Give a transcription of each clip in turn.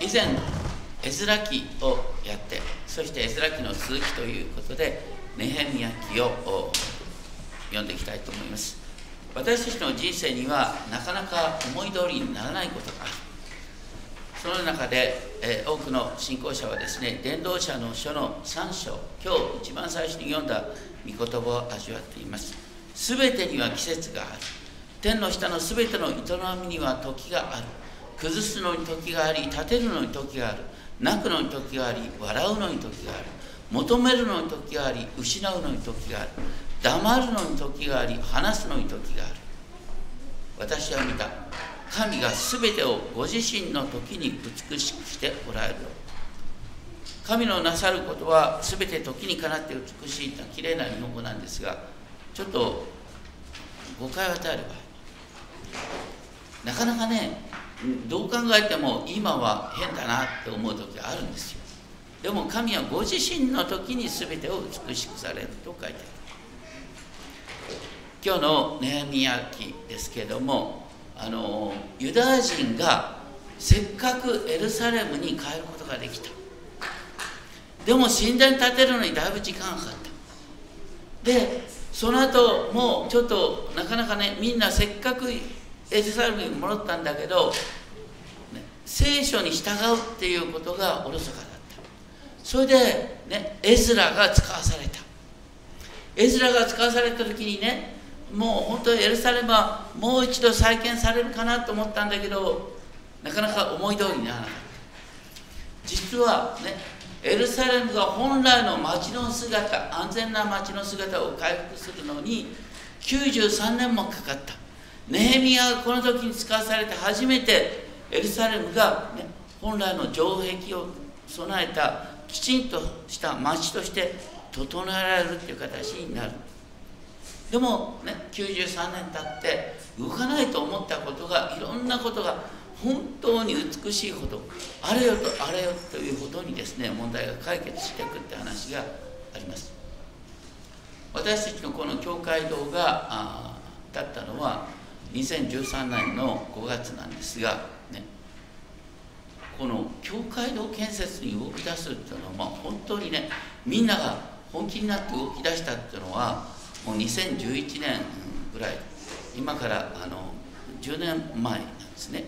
以前絵面記をやってそして絵面記の続きということでネヘミヤ記を読んでいきたいと思います私たちの人生にはなかなか思い通りにならないことがあるその中で、え、多くの信仰者はですね伝道者の書の3章今日一番最初に読んだ御言葉を味わっています全てには季節がある天の下の全ての営みには時がある崩すのに時があり立てるのに時がある。泣くのに時があり笑うのに時がある。求めるのに時があり失うのに時がある。黙るのに時があり話すのに時がある。私は見た。神が全てをご自身の時に美しくしておられる。神のなさることは全て時にかなって美しいと綺麗な日本語なんですがちょっと誤解を与える場合。なかなかねどう考えても今は変だなって思う時があるんですよ。でも神はご自身の時に全てを美しくされると書いてある。今日のネヘミヤ記ですけれどもあのユダヤ人がせっかくエルサレムに帰ることができた。でも神殿建てるのにだいぶ時間がかかった。でその後もうちょっとなかなかねみんなせっかくエルサレムに戻ったんだけど、聖書に従うっていうことがおろそかだった。それで、ね、エズラが使わされた。エズラが使わされた時にねもう本当にエルサレムはもう一度再建されるかなと思ったんだけどなかなか思い通りにならなかった。実はねエルサレムが本来の町の姿安全な町の姿を回復するのに93年もかかった。ネヘミヤがこの時に使わされて初めてエルサレムが、ね、本来の城壁を備えたきちんとした町として整えられるっていう形になる。でもね93年経って動かないと思ったことがいろんなことが本当に美しいほどあれよとあれよというほどにですね問題が解決していくって話があります。私たちのこの教会堂がだったのは2013年の5月なんですがねこの教会堂建設に動き出すっていうのは、まあ、本当にねみんなが本気になって動き出したっていうのはもう2011年ぐらい今からあの10年前なんですね。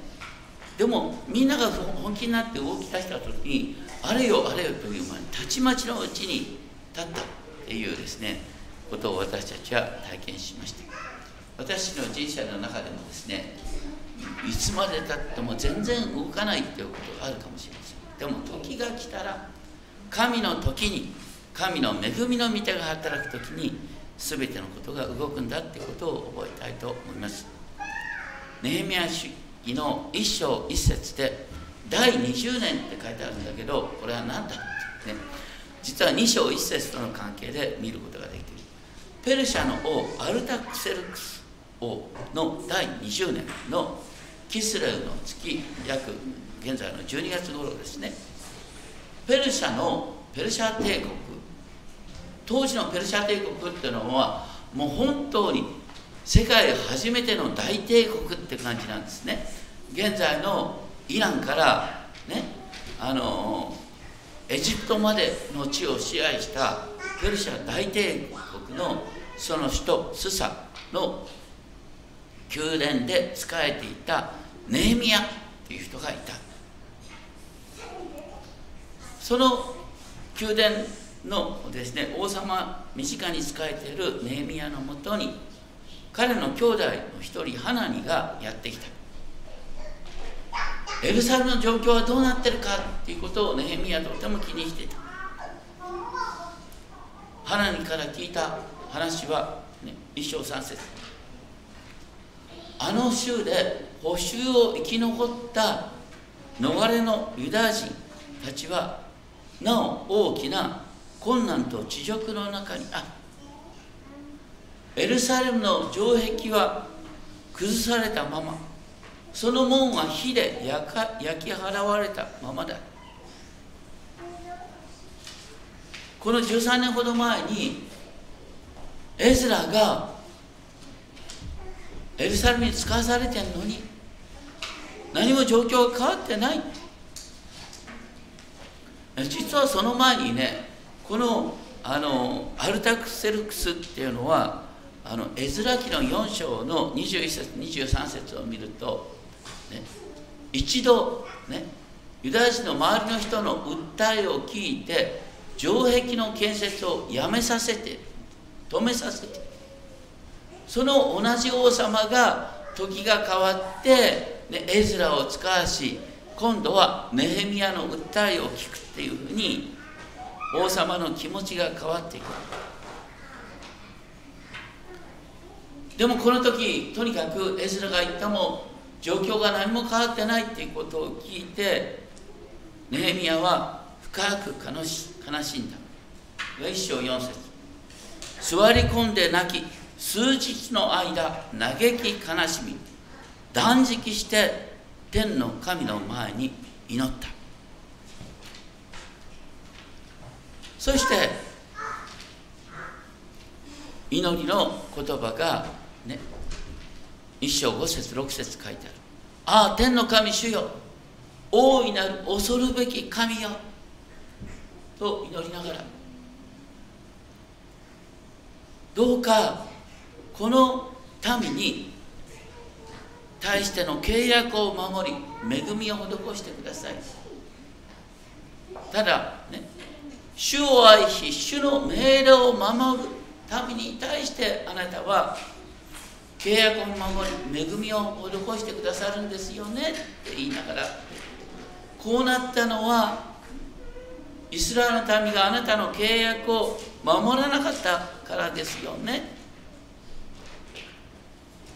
でもみんなが本気になって動き出した時にあれよあれよという間にたちまちのうちに立ったっていうですねことを私たちは体験しました。私の人生の中でもですねいつまでたっても全然動かないっていうことがあるかもしれません。でも時が来たら神の時に神の恵みの御手が働く時に全てのことが動くんだってことを覚えたいと思います。ネヘミヤ主義の一章一節で第20年って書いてあるんだけどこれは何だってね。実は2章一節との関係で見ることができる。ペルシャの王アルタクセルクス王の第20年のキスレウの月約現在の12月頃ですね。ペルシャのペルシャ帝国当時のペルシャ帝国っていうのはもう本当に世界初めての大帝国って感じなんですね。現在のイランからねあのエジプトまでの地を支配したペルシャ大帝国のその首都スサの宮殿で仕えていたネーミヤという人がいた。その宮殿のですね王様身近に仕えているネーミヤのもとに彼の兄弟の一人ハナニがやってきた。エルサレムの状況はどうなってるかっていうことをネヘミヤとても気にしていた。ハナニから聞いた話は、ね、一章三節。あの州で補修を生き残った逃れのユダヤ人たちはなお大きな困難と地辱の中にあエルサレムの城壁は崩されたままその門は火で焼か焼き払われたままだ。この13年ほど前にエズラがエルサレムに使わされてるのに。何も状況が変わってない。実はその前にねこのあのアルタクセルクスっていうのはあの絵面記の4章の21節23節を見ると、ね、一度ねユダヤ人の周りの人の訴えを聞いて城壁の建設をやめさせて止めさせてその同じ王様が時が変わって、ね、エズラを使わし今度はネヘミヤの訴えを聞くっていうふうに王様の気持ちが変わっていく。でもこの時とにかくエズラが言ったも状況が何も変わってないっていうことを聞いてネヘミヤは深く悲し悲しんだ。一章4節。座り込んで泣き数日の間嘆き悲しみ断食して天の神の前に祈った。そして祈りの言葉がね一章五節六節書いてある。ああ天の神主よ大いなる恐るべき神よと祈りながらどうかこの民に対しての契約を守り恵みを施してください。ただね主を愛し主の命令を守る民に対してあなたは契約を守り恵みを施してくださるんですよねって言いながらこうなったのはイスラエルの民があなたの契約を守らなかったからですよね。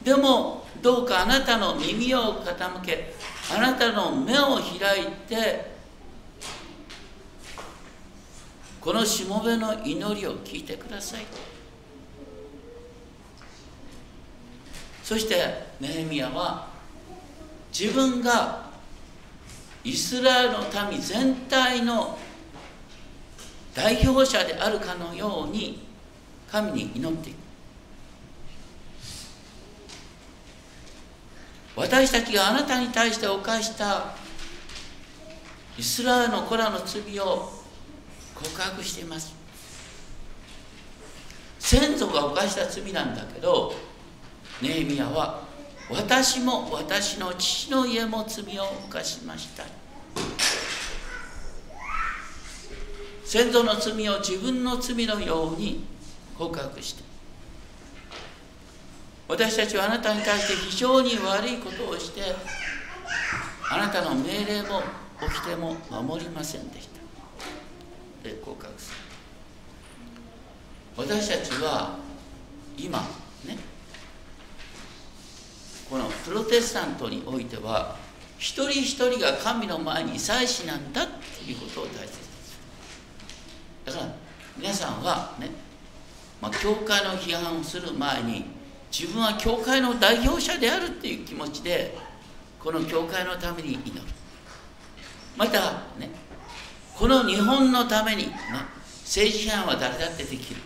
でもどうかあなたの耳を傾けあなたの目を開いてこのしもべの祈りを聞いてください。そしてネヘミヤは自分がイスラエルの民全体の代表者であるかのように神に祈っていく。私たちがあなたに対して犯したイスラエルの子らの罪を告白しています。先祖が犯した罪なんだけどネーミヤは私も私の父の家も罪を犯しました。先祖の罪を自分の罪のように告白して私たちはあなたに対して非常に悪いことをしてあなたの命令も掟も守りませんでした。で告白す。る私たちは今ねこのプロテスタントにおいては一人一人が神の前に祭司なんだっていうことを大切にする。だから皆さんはね、まあ、教会の批判をする前に自分は教会の代表者であるっていう気持ちでこの教会のために祈る。またねこの日本のために、ね、政治批判は誰だってできる。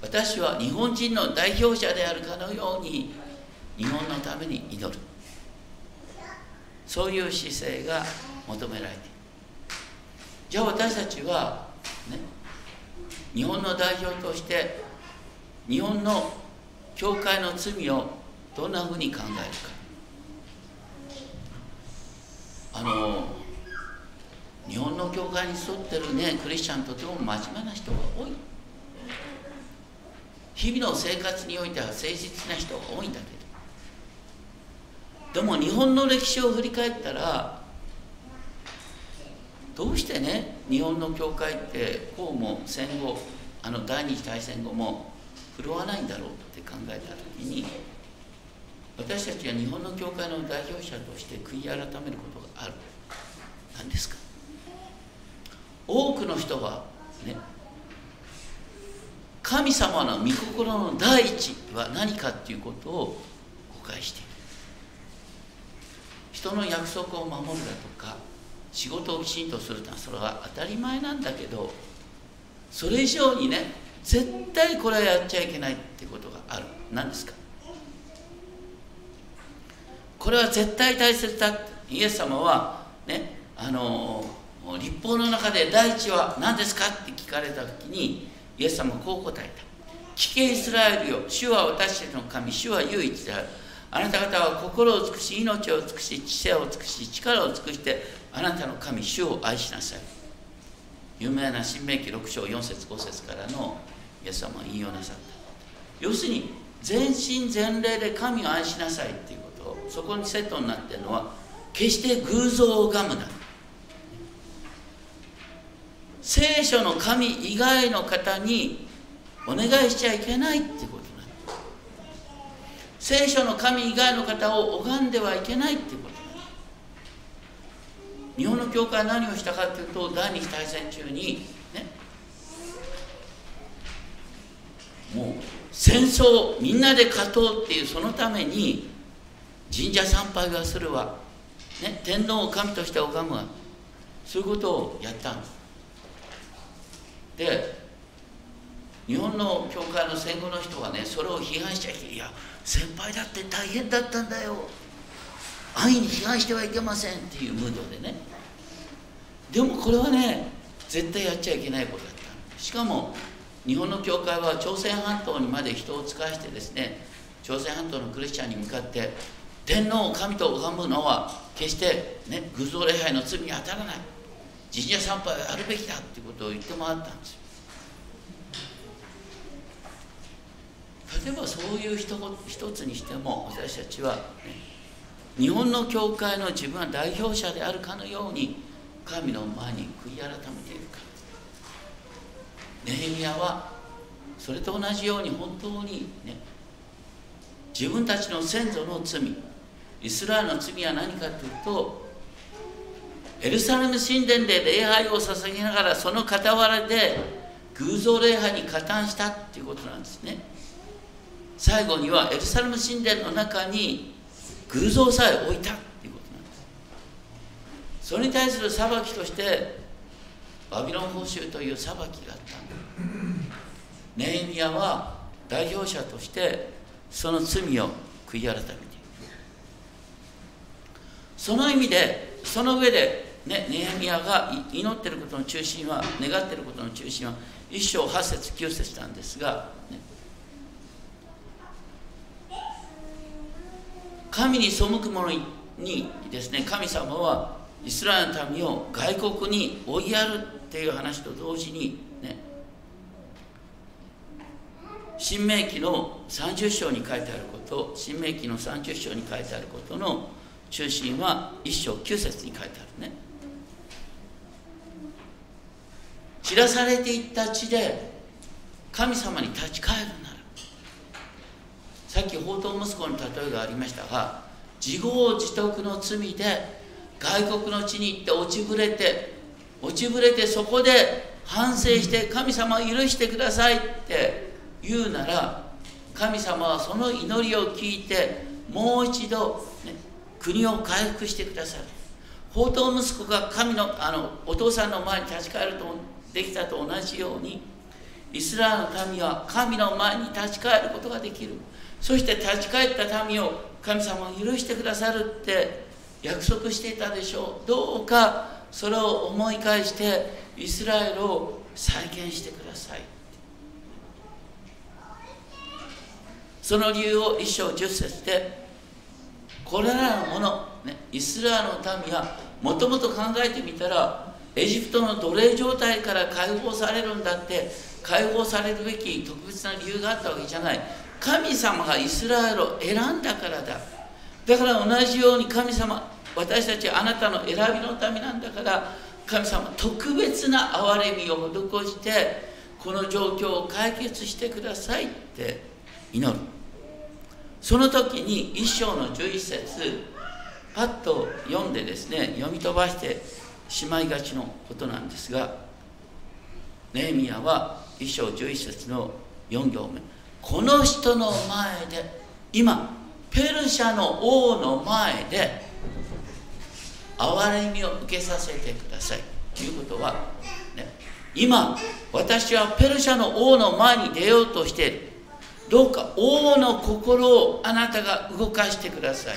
私は日本人の代表者であるかのように日本のために祈る。そういう姿勢が求められている。じゃあ私たちはね日本の代表として日本の教会の罪をどんなふうに考えるか。あの日本の教会に沿ってるねクリスチャンとても真面目な人が多い。日々の生活においては誠実な人が多いんだけど。でも日本の歴史を振り返ったらどうしてね日本の教会ってこうも戦後あの第二次大戦後も振るわないんだろうって考えた時に私たちは日本の教会の代表者として悔い改めることがある。何ですか？多くの人はね神様の御心の第一は何かっていうことを誤解している。人の約束を守るだとか仕事をきちんとするとはそれは当たり前なんだけどそれ以上にね絶対これはやっちゃいけないってことがある。何ですか？これは絶対大切だ。イエス様はねあの立法の中で第一は何ですかって聞かれた時にイエス様はこう答えた。聞けイスラエルよ主は私たちの神主は唯一である。あなた方は心を尽くし命を尽くし知性を尽くし力を尽くしてあなたの神主を愛しなさい。有名な新明記6章4節5節からのイエス様は引用なさった。要するに全身全霊で神を愛しなさいっていうことをそこにセットになってるのは決して偶像を拝むな。聖書の神以外の方にお願いしちゃいけないっていうことなん聖書の神以外の方を拝んではいけないっていうこと日本の教会は何をしたかというと第二次大戦中にねもう戦争みんなで勝とうっていうそのために神社参拝はするわ、ね、天皇を神として拝むわ。そういうことをやったんです。で日本の教会の戦後の人はねそれを批判しちゃいけないいや先輩だって大変だったんだよ。安易に批判してはいけませんっていうムードでね。でもこれはね絶対やっちゃいけないことだったしかも日本の教会は朝鮮半島にまで人を使わしてですね朝鮮半島のクリスチャンに向かって天皇を神と拝むのは決してね偶像礼拝の罪に当たらない。神社参拝はやるべきだっていうことを言って回ったんですよ。例えばそういう一一つにしても私たちは、ね、日本の教会の自分は代表者であるかのように神の前に悔い改めている。ネヘミヤはそれと同じように本当にね自分たちの先祖の罪イスラエルの罪は何かというとエルサレム神殿で礼拝を捧げながらその傍らで偶像礼拝に加担したっていうことなんですね。最後にはエルサレム神殿の中に偶像さえ置いたっていうことなんです。それに対する裁きとしてバビロン報酬という裁きがあった。ネヘミヤは代表者としてその罪を悔い改めている。その意味でその上でね、ネヘミヤが祈ってることの中心は願ってることの中心は一章八節九節なんですが、ね、神に背く者にですね神様はイスラエルの民を外国に追いやるっていう話と同時にね新明記の30章に書いてあること新明記の30章に書いてあることの中心は1章9節に書いてあるね。散らされていった地で神様に立ち返るならさっき宝刀息子の例えがありましたが自業自得の罪で外国の地に行って落ちぶれて落ちぶれてそこで反省して神様を許してくださいって言うなら神様はその祈りを聞いてもう一度、ね、国を回復してくださる。宝刀息子が神のあのお父さんの前に立ち返るとできたと同じようにイスラエルの民は神の前に立ち返ることができる。そして立ち返った民を神様を許してくださるって約束していたでしょう。どうかそれを思い返してイスラエルを再建してください。その理由を一章十節でこれらのもの、ね、イスラエルの民はもともと考えてみたらエジプトの奴隷状態から解放されるんだって解放されるべき特別な理由があったわけじゃない。神様がイスラエルを選んだからだ。だから同じように神様私たちはあなたの選びのためなんだから神様特別な憐れみを施してこの状況を解決してくださいって祈る。その時に一章の11節パッと読んでですね読み飛ばしてしまいがちのことなんですがネーミヤは一章11節の4行目。この人の前で今ペルシャの王の前で憐れみを受けさせてください。ということは、ね、今私はペルシャの王の前に出ようとしている。どうか王の心をあなたが動かしてください。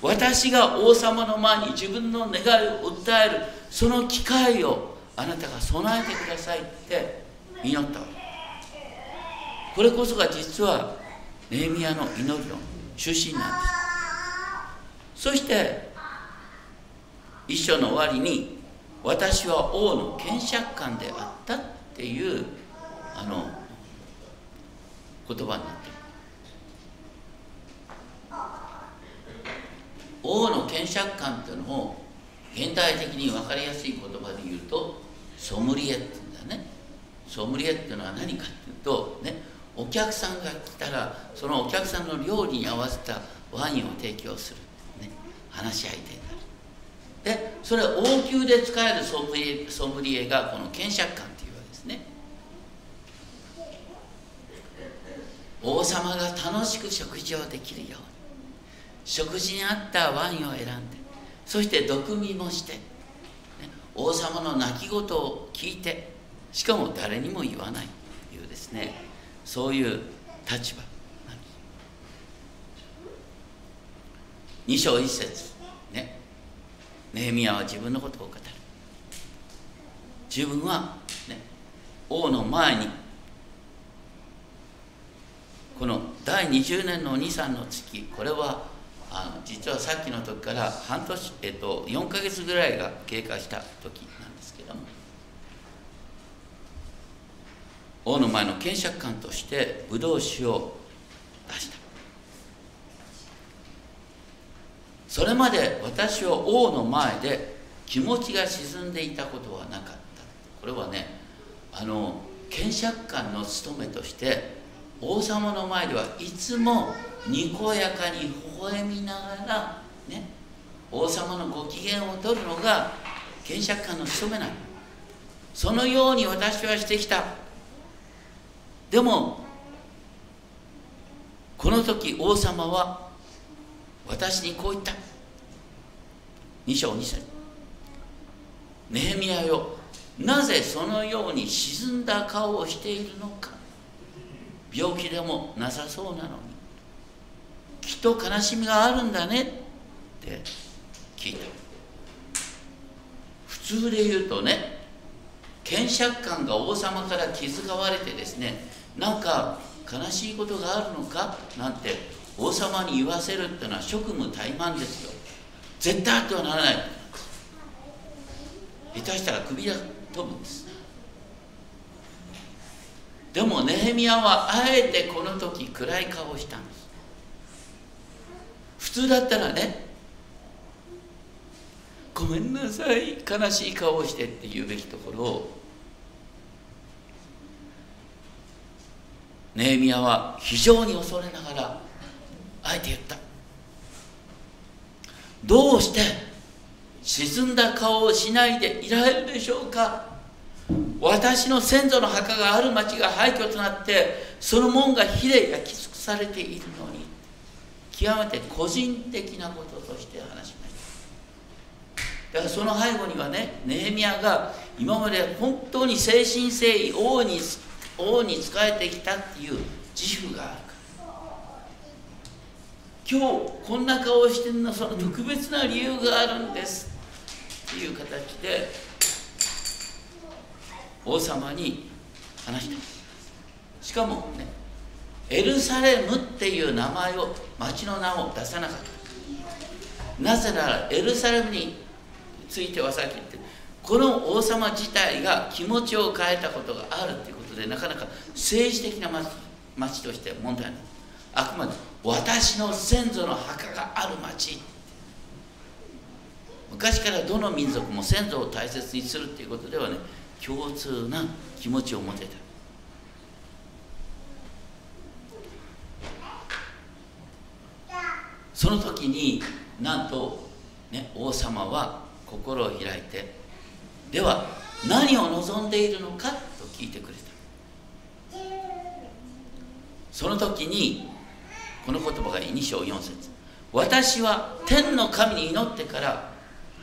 私が王様の前に自分の願いを訴えるその機会をあなたが備えてくださいって祈ったわけ。これこそが実はネーミヤの祈りの中心なんです。そして一章の終わりに私は王の検釈官であったっていうあの言葉になってる。王の検釈官っていうのを現代的に分かりやすい言葉で言うとソムリエって言うんだね。ソムリエっていうのは何かっていうとねお客さんが来たらそのお客さんの料理に合わせたワインを提供する、ね、話し相手でそれ王宮で使えるソムリエソムリエがこの検釈官っていうわけですね。王様が楽しく食事をできるように。食事に合ったワインを選んでそして毒味もして、ね、王様の泣き言を聞いてしかも誰にも言わないというですねそういう立場なんです。2章1節。ネヘミヤは自分のことを語る。自分は、ね、王の前にこの第20年の23の月これはあの実はさっきの時から半年、えっと、4ヶ月ぐらいが経過した時なんですけども王の前の検釈官としてブドウ酒を出した。それまで私は王の前で気持ちが沈んでいたことはなかった。これはねあの検釈官の務めとして王様の前ではいつもにこやかに微笑みながらね王様のご機嫌を取るのが検釈官の務めなの。そのように私はしてきた。でもこの時王様は私にこう言った。2章2節。ネヘミヤよなぜそのように沈んだ顔をしているのか。病気でもなさそうなのに。きっと悲しみがあるんだね。って聞いた。普通で言うとね検釈官が王様から気遣われてですねなんか悲しいことがあるのか？なんて王様に言わせるっていうのは職務怠慢ですよ。絶対あってはならない。下手したら首が飛ぶんです。でもネヘミヤはあえてこの時暗い顔をしたんです。普通だったらねごめんなさい悲しい顔をしてって言うべきところをネヘミヤは非常に恐れながらあえて言った。どうして沈んだ顔をしないでいられるでしょうか。私の先祖の墓がある町が廃墟となってその門が火で焼き尽くされているのに極めて個人的なこととして話しました。だからその背後にはねネヘミヤが今まで本当に誠心誠意王に王に仕えてきたっていう自負がある。今日こんな顔をしてるのはその特別な理由があるんです。っていう形で王様に話した。しかもねエルサレムっていう名前を町の名を出さなかった。なぜならエルサレムについてはさっき言ってこの王様自体が気持ちを変えたことがあるということでなかなか政治的な町として問題ないあくまで私の先祖の墓がある町。昔からどの民族も先祖を大切にするっていうことではね共通な気持ちを持てた。その時になんと、ね、王様は心を開いてでは何を望んでいるのかと聞いてくれた。その時にこの言葉が2章4節。私は天の神に祈ってから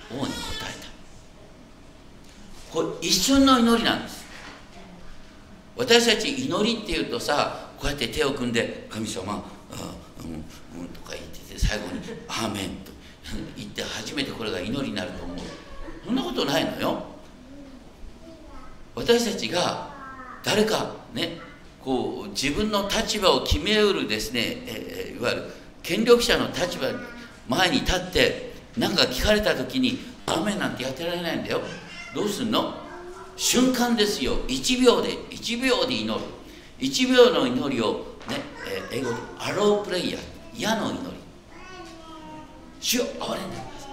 王に答えた。これ一瞬の祈りなんです。私たち祈りっていうとさこうやって手を組んで「神様あうんうん」とか言ってて最後に「アーメン」と行って初めてこれが祈りになると思う。そんなことないのよ。私たちが誰かねこう自分の立場を決めうるですね、えー、いわゆる権力者の立場前に立って何か聞かれた時に「アメなんてやってられないんだよ。どうすんの？瞬間ですよ。1秒で1秒で祈る。1秒の祈りをね、えー、英語でアロープレイヤー。矢の祈り。主を憐れんでください。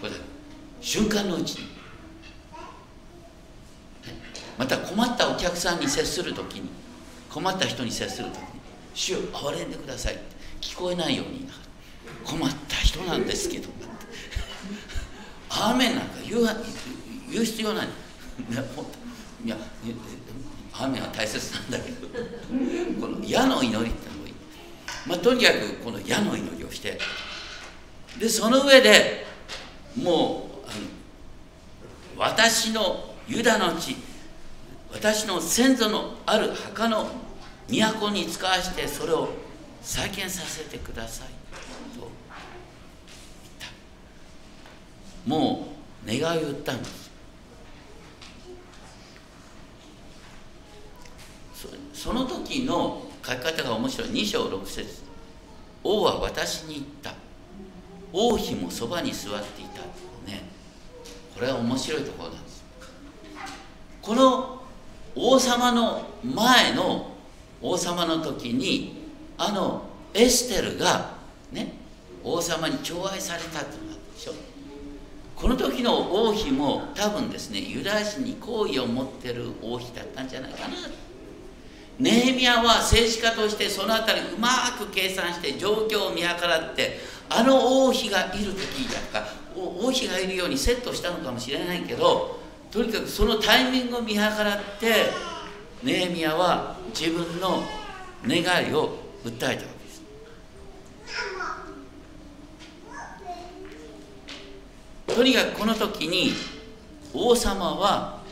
これ瞬間のうちに。また困ったお客さんに接する時に困った人に接する時に「主を憐れんでください」って聞こえないように困った人なんですけど「アーメン」なんか言う言う必要ない。いやアーメンは大切なんだけど。この矢の祈りってのがいい、まあ、とにかくこの矢の祈りをして。でその上でもう私のユダの地私の先祖のある墓の都に使わしてそれを再建させてください。と言った。もう願いを言ったんです。その時の書き方が面白い。2章6節。王は私に言った。王妃もそばに座っていた。ね。これは面白いところなんです。この王様の前の王様の時にあのエステルがね王様に寵愛されたっていうのでしょこの時の王妃も多分ですねユダヤ人に好意を持ってる王妃だったんじゃないかな。ネヘミヤは政治家としてその辺りうまく計算して状況を見計らってあの王妃がいる時だとか王妃がいるようにセットしたのかもしれないけどとにかくそのタイミングを見計らってネヘミヤは自分の願いを訴えたわけです。とにかくこの時に王様は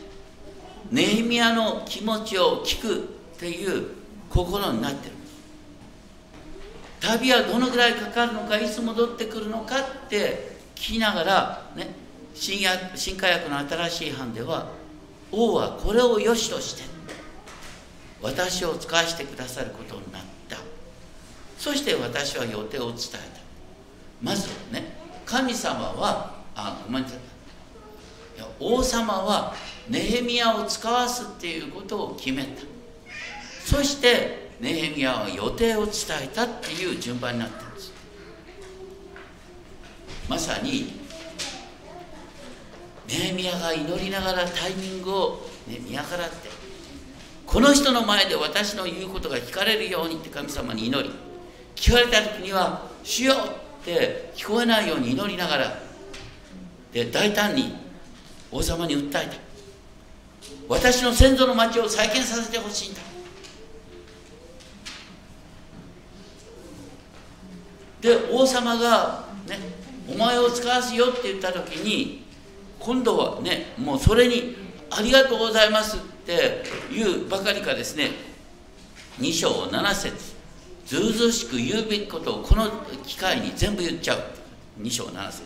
ネヘミヤの気持ちを聞くっていう心になってる。旅はどのぐらいかかるのかいつ戻ってくるのかって聞きながらね新約新化薬の新しい版では王はこれを良しとして私を使わせてくださることになった。そして私は予定を伝えた。まずね神様はあごめんなさい。王様はネヘミヤを使わすっていうことを決めた。そしてネヘミヤは予定を伝えたっていう順番になってるんです。まさにネヘミヤが祈りながらタイミングを、ね、見計らってこの人の前で私の言うことが聞かれるようにって神様に祈り聞かれた時には「主よう!」って聞こえないように祈りながらで大胆に王様に訴えた私の先祖の町を再建させてほしいんだで王様がねお前を使わすよって言った時に今度はねもうそれにありがとうございますって言うばかりかですね2章7節ずうずうしく言うべきことをこの機会に全部言っちゃう。2章7節。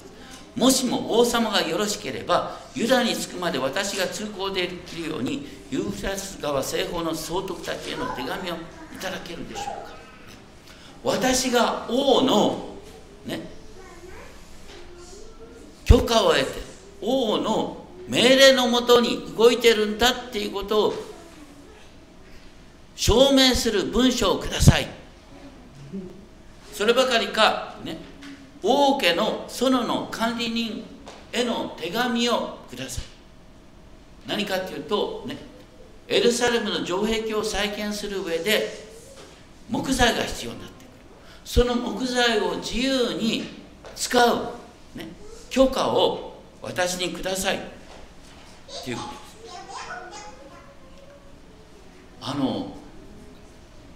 もしも王様がよろしければユダに着くまで私が通行できるようにユーフラス川西方の総督たちへの手紙をいただけるでしょうか。私が王のね許可を得て王の命令のもとに動いてるんだっていうことを証明する文書をください。そればかりか、ね、王家の園の管理人への手紙をください。何かっていうと、ね、エルサレムの城壁を再建する上で木材が必要になってくる。その木材を自由に使う、ね、許可を私にください。っていう。あの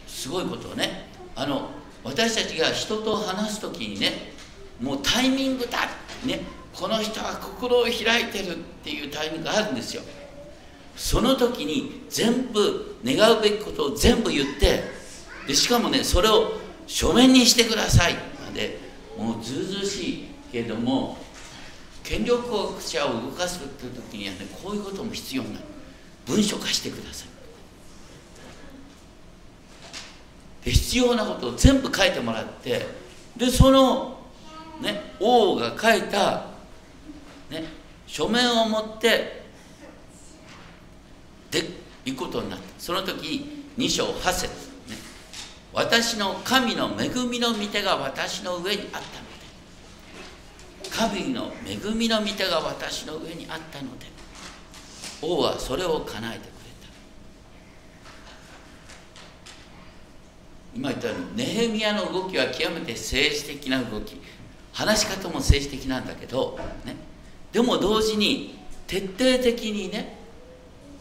すごいことをね。あの私たちが人と話す時にねもうタイミングだねこの人は心を開いてるっていうタイミングがあるんですよ。その時に全部願うべきことを全部言ってでしかもねそれを書面にしてください。までもうずうずうしいけども権力者を動かすという時にはねこういうことも必要にな文書化してください。で必要なことを全部書いてもらってでその、ね、王が書いた、ね、書面を持ってで行くことになった。その時2章8節、ね、私の神の恵みの御手が私の上にあった神の恵みの御手が私の上にあったので王はそれを叶えてくれた。今言ったようにネヘミヤの動きは極めて政治的な動き。話し方も政治的なんだけど、ね、でも同時に徹底的にね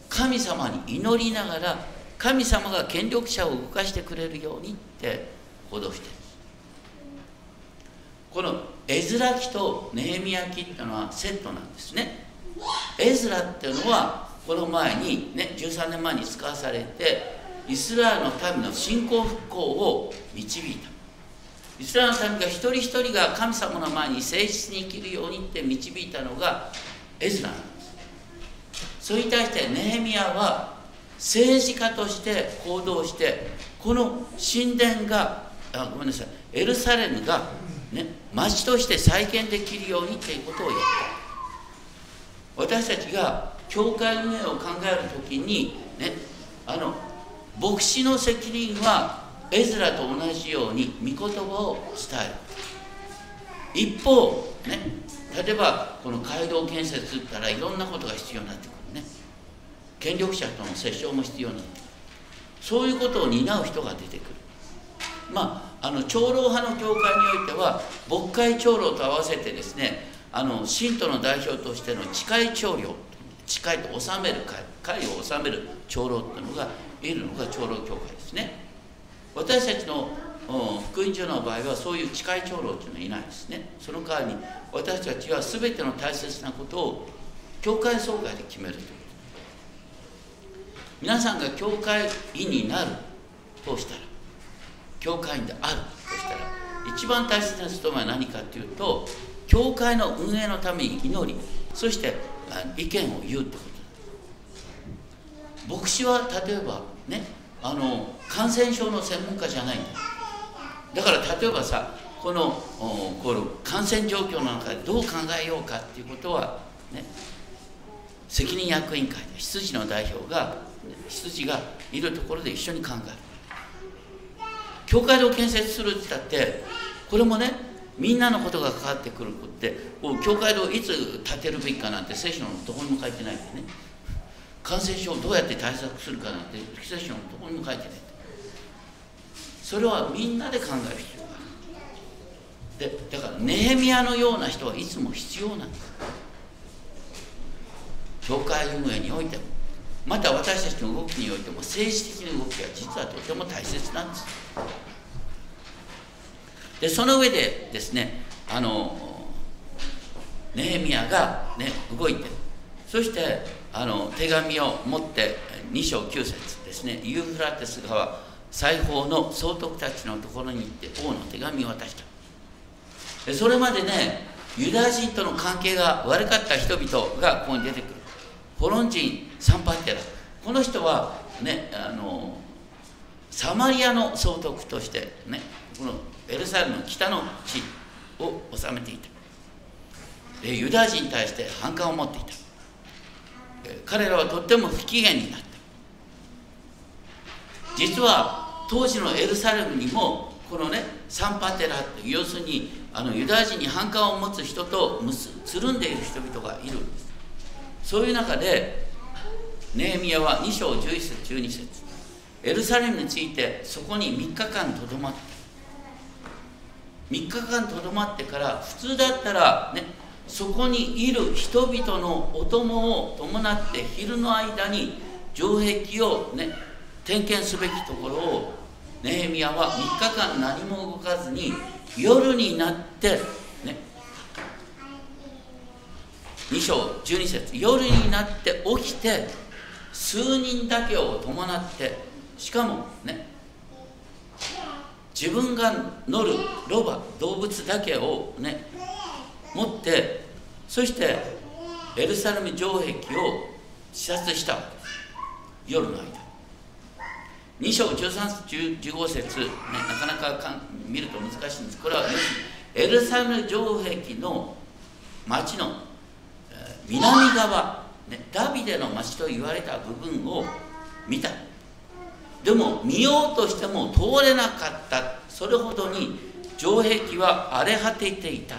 神様に祈りながら神様が権力者を動かしてくれるようにって報道してる。この絵面記とネヘミヤ記っていうのはセットなんですね。絵面っていうのはこの前にね13年前に使わされてイスラエルの民の信仰復興を導いた。イスラエルの民が一人一人が神様の前に誠実に生きるようにって導いたのがエズラなんです。それに対してネヘミヤは政治家として行動してこの神殿があごめんなさいエルサレムが、ね、町として再建できるようにっていうことをやった私たちが教会運営を考える時にねあの牧師の責任は絵面と同じように御言葉を伝える。一方ね例えばこの街道建設って言ったらいろんなことが必要になってくるね。権力者との折衝も必要になってくる。そういうことを担う人が出てくる。まああの長老派の教会においては牧会長老と合わせてですねあの信徒の代表としての誓い長老誓いと治める会会を治める長老っていうのがいるのが長老教会ですね。私たちの福音書の場合はそういう誓い長老っていうのはいないですね。その代わりに私たちは全ての大切なことを教会総会で決めると。いう皆さんが教会員になるとしたら教会員であるとしたら一番大切な務めは何かというと教会の運営のために祈りそして意見を言うってこと牧師は例えばねあの感染症の専門家じゃないんだだから例えばさこのこの感染状況の中でどう考えようかっていうことはね責任役員会で羊の代表が羊がいるところで一緒に考える。教会を建設するって言ったってこれもねみんなのことが関わってくるって教会をいつ建てるべきかなんて聖書のどこにも書いてないんでね。感染症をどうやって対策するかなんて聖書のどこにも書いてないそれはみんなで考える必要がある。でだからネヘミヤのような人はいつも必要なんです教会運営においても。また私たちの動きにおいても政治的な動きは実はとても大切なんです。でその上でですねあのネヘミヤがね動いてそしてあの手紙を持って2章9節ですねユーフラテス川裁縫の総督たちのところに行って王の手紙を渡した。でそれまでねユダヤ人との関係が悪かった人々がここに出てくる。ホロン人サンパテラこの人はねあのサマリアの総督としてねこのエルサレムの北の地を治めていた。でユダヤ人に対して反感を持っていた。彼らはとっても不機嫌になった。実は当時のエルサレムにもこのねサンパテラという要するにあのユダヤ人に反感を持つ人とつるんでいる人々がいるんです。そういう中でネーミヤは2章11節12節。エルサレムについてそこに3日間とどまった。3日間とどまってから普通だったらねそこにいる人々のお供を伴って昼の間に城壁をね点検すべきところをネヘミヤは3日間何も動かずに夜になってね2章12節。夜になって起きて数人だけを伴ってしかもね自分が乗るロバ動物だけをね持ってそしてエルサレム城壁を視察したわけです。夜の間。2章13、15節、ね、なかなかかん見ると難しいんです。これはねエルサレム城壁の町の、南側、ね、ダビデの町と言われた部分を見た。でも見ようとしても通れなかった。それほどに城壁は荒れ果てていた。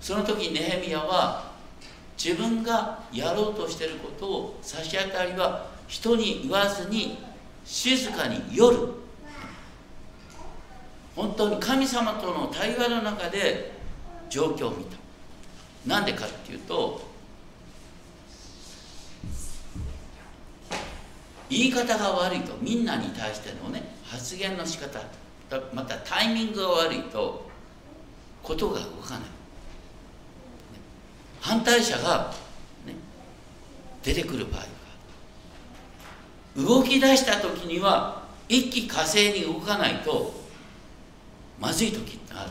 その時ネヘミヤは自分がやろうとしてることを差し当たりは人に言わずに静かに夜。本当に神様との対話の中で状況を見た。なんでかっていうと言い方が悪いとみんなに対してのね発言の仕方またタイミングが悪いとことが動かない。反対者が、ね、出てくる場合が動き出した時には一気火星に動かないとまずい時ってある。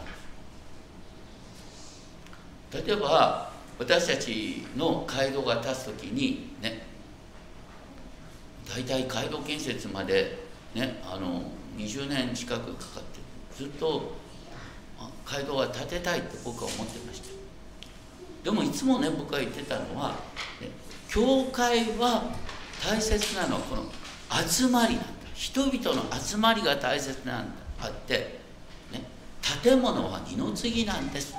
例えば私たちの街道が立つ時にね大体街道建設までねあの20年近くかかってずっと街道は建てたいって僕は思ってました。でもいつもね僕が言ってたのは、ね、教会は大切なのはこの集まりなんだ。人々の集まりが大切なんだ。あって、ね、建物は二の次なんです、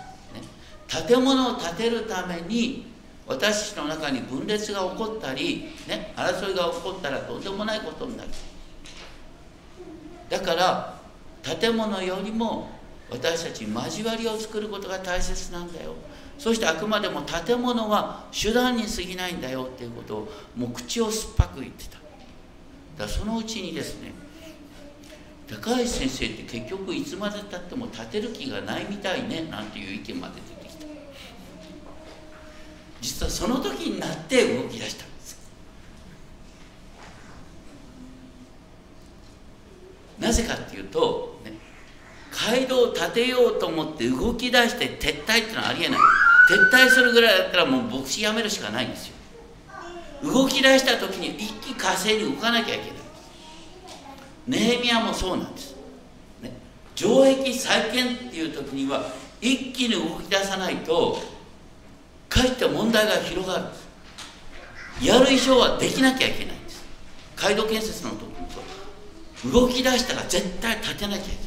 建物を建てるために私たちの中に分裂が起こったり、ね、争いが起こったらとんでもないことになる。だから建物よりも私たち交わりを作ることが大切なんだよ。そしてあくまでも建物は手段に過ぎないんだよ。っていうことをもう口を酸っぱく言ってた。だからそのうちにですね高橋先生って結局いつまでたっても建てる気がないみたいねなんていう意見まで実はその時になって動き出したんです。なぜかっていうと、ね、街道を建てようと思って動き出して撤退っていうのはありえない。撤退するぐらいだったらもう牧師辞めるしかないんですよ。動き出した時に一気火星に動かなきゃいけない。ネヘミヤもそうなんです、ね、城壁再建っていう時には一気に動き出さないとかえって問題が広がる。んですやる以上はできなきゃいけないんです。街道建設の時もそう動き出したら絶対立てなきゃいけない。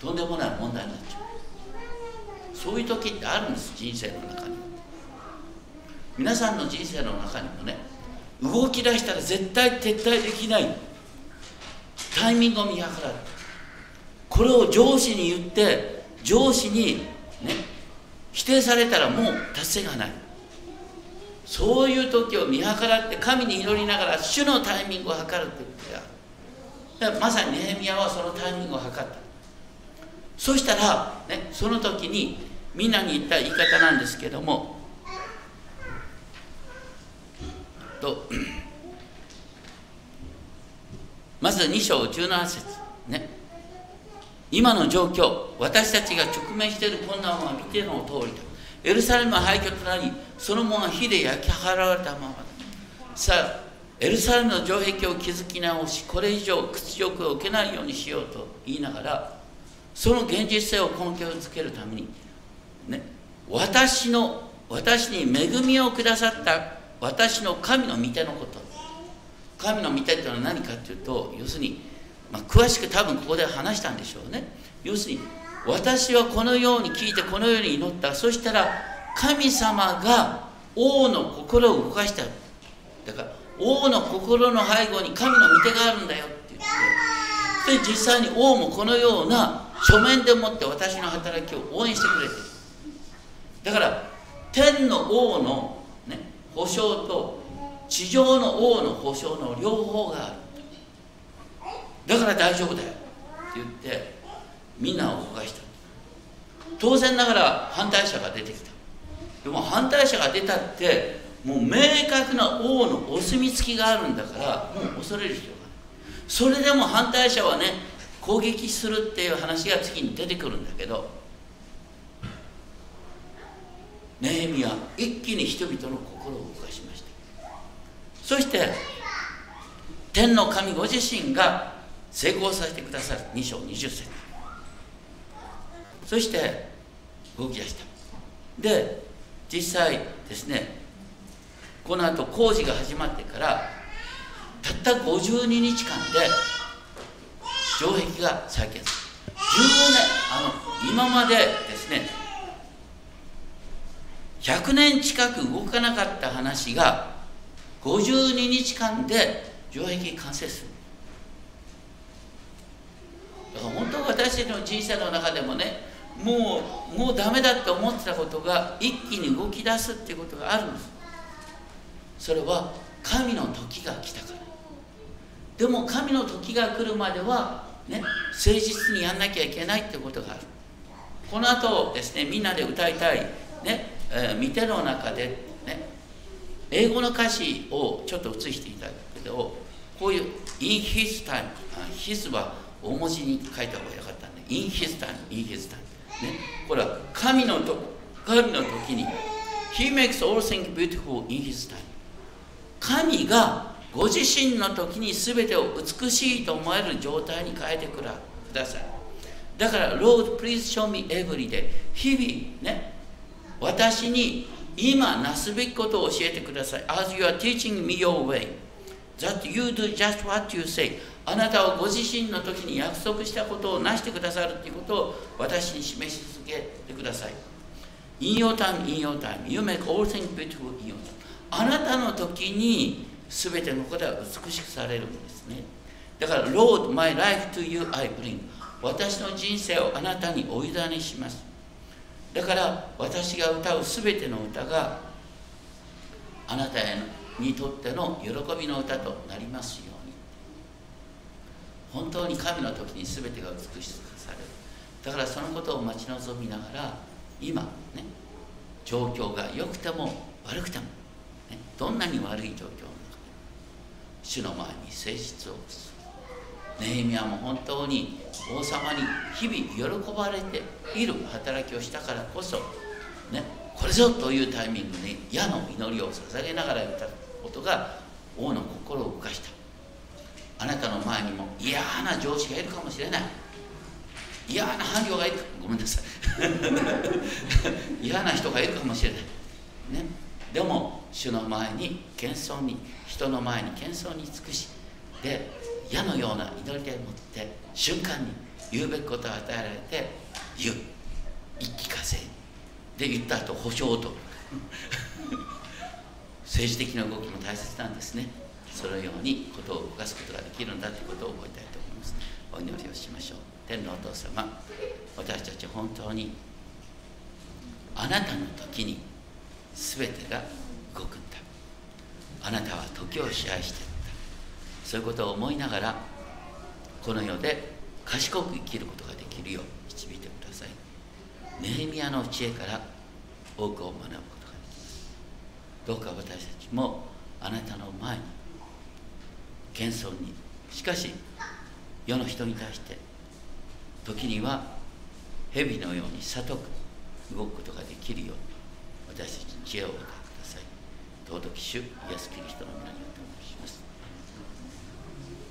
とんでもない問題になっちゃう。そういう時ってあるんです人生の中に皆さんの人生の中にもね動き出したら絶対撤退できない。タイミングを見計らう。これを上司に言って上司にね否定されたらもう達成がない。そういう時を見計らって神に祈りながら主のタイミングを測るって言ってたまさにネヘミヤはそのタイミングを測った。そしたら、ね、その時にみんなに言った言い方なんですけどもとまず2章17節。ね。今の状況私たちが直面している困難は見ての通りだ。エルサレムは廃墟となりそのものは火で焼き払われたままだ。さあエルサレムの城壁を築き直しこれ以上屈辱を受けないようにしようと言いながらその現実性を根拠づけるために、ね、私の私に恵みをくださった私の神の御手のこと。神の御手というのは何かというと要するに、まあ、詳しく多分ここで話したんでしょうね。要するに私はこのように聞いてこのように祈った。そしたら神様が王の心を動かした。だから王の心の背後に神の御手があるんだよって言ってそれ実際に王もこのような書面でもって私の働きを応援してくれてる。だから天の王の、ね、保証と地上の王の保証の両方がある。だから大丈夫だよって言ってみんなを動かした。当然ながら反対者が出てきた。でも反対者が出たってもう明確な王のお墨付きがあるんだからもう恐れる必要がない。それでも反対者はね攻撃するっていう話が次に出てくるんだけどネヘミは一気に人々の心を動かしました。そして天の神ご自身が成功させてくださる。2章20節。そして動き出した。で実際ですねこの後工事が始まってからたった52日間で城壁が再建する。10年あの今までですね100年近く動かなかった話が52日間で城壁完成するだから本当私たちの人生の中でもねもうもうダメだって思ってたことが一気に動き出すっていうことがあるんです。それは神の時が来たから。でも神の時が来るまではね誠実にやんなきゃいけないってことがある。この後ですねみんなで歌いたいね、えー、見ての中でね英語の歌詞をちょっと映していただくけどこういう in his time his は大文字に書いた方がよかった in his time in his time ね、これは神のと神の時に He makes all things beautiful in His time 神がご自身の時に全てを美しいと思える状態に変えてくださいだから Lord please show me every day 日々ね私に今なすべきことを教えてください As you are teaching me your way that you do just what you say あなたはご自身の時に約束したことを成してくださるということを私に示し続けてください。In your time, in your time, you make all things beautiful in your time. あなたの時に全てのことは美しくされるんですね。だから、Lord, my life to you I bring. 私の人生をあなたにお委ねします。だから私が歌う全ての歌があなたにとっての喜びの歌となりますよ。本当に神の時に全てが美しくされる。だからそのことを待ち望みながら今ね状況が良くても悪くても、ね、どんなに悪い状況の中で主の前に誠実をす。るネヘミヤも本当に王様に日々喜ばれている働きをしたからこそ、ね、これぞというタイミングに矢の祈りを捧げながら言ったことが王の心を動かした。あなたの前にも嫌な上司がいるかもしれない。嫌な伴侶がいるごめんなさい。嫌な人がいるかもしれない、ね、でも主の前に謙遜に人の前に謙遜に尽くしで矢のような祈りでもって瞬間に言うべきことを与えられて言う。一気風で言った後保証と。政治的な動きも大切なんですね。そのようにことを動かすことができるんだということを覚えたいと思います。お祈りをしましょう。天のお父様私たち本当にあなたの時に全てが動くんだ。あなたは時を支配しているんだ。そういうことを思いながらこの世で賢く生きることができるよう導いてください。ネヘミヤの知恵から多くを学ぶことができます。どうか私たちもあなたの前に謙遜に。しかし世の人に対して時には蛇のように悟く動くことができるように私たちに知恵を与えてください。尊き主イエス・キリストの皆に。